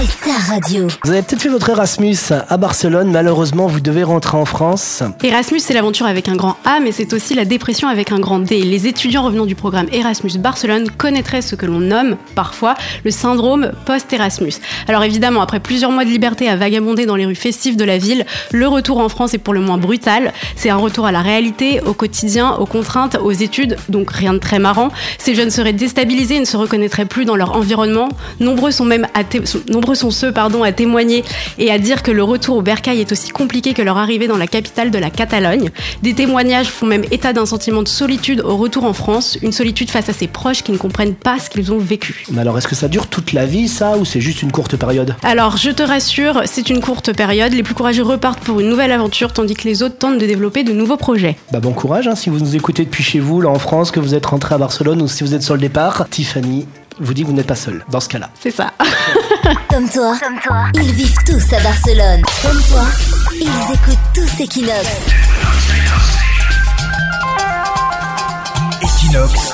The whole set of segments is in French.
c'est ta radio. Vous avez peut-être fait votre Erasmus à Barcelone, malheureusement vous devez rentrer en France. Erasmus, c'est l'aventure avec un grand A, mais c'est aussi la dépression avec un grand D. Les étudiants revenant du programme Erasmus Barcelone connaîtraient ce que l'on nomme parfois le syndrome post-Erasmus. Alors évidemment, après plusieurs mois de liberté à vagabonder dans les rues festives de la ville, le retour en France est pour le moins brutal. C'est un retour à la réalité, au quotidien, aux contraintes, aux études, donc rien de très marrant. Ces jeunes seraient déstabilisés et ne se reconnaîtraient plus dans leur environnement. Nombreux sont même à té- sont- nombreux sont ceux pardon, à témoigner et à dire que le retour au bercail est aussi compliqué que leur arrivée dans la capitale de la Catalogne. Des témoignages font même état d'un sentiment de solitude au retour en France, une solitude face à ses proches qui ne comprennent pas ce qu'ils ont vécu. Mais alors est-ce que ça dure toute la vie ça ou c'est juste une courte période? Alors, je te rassure, c'est une courte période. Les plus courageux repartent pour une nouvelle aventure, tandis que les autres tentent de développer de nouveaux projets. Bah bon courage hein, si vous nous écoutez depuis chez vous, là en France, que vous êtes rentré à Barcelone ou si vous êtes sur le départ. Tiffany vous dit que vous n'êtes pas seul dans ce cas-là. C'est ça. Comme toi, ils vivent tous à Barcelone. Comme toi, ils écoutent tous Equinox. Equinox,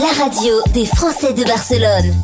La radio des Français de Barcelone.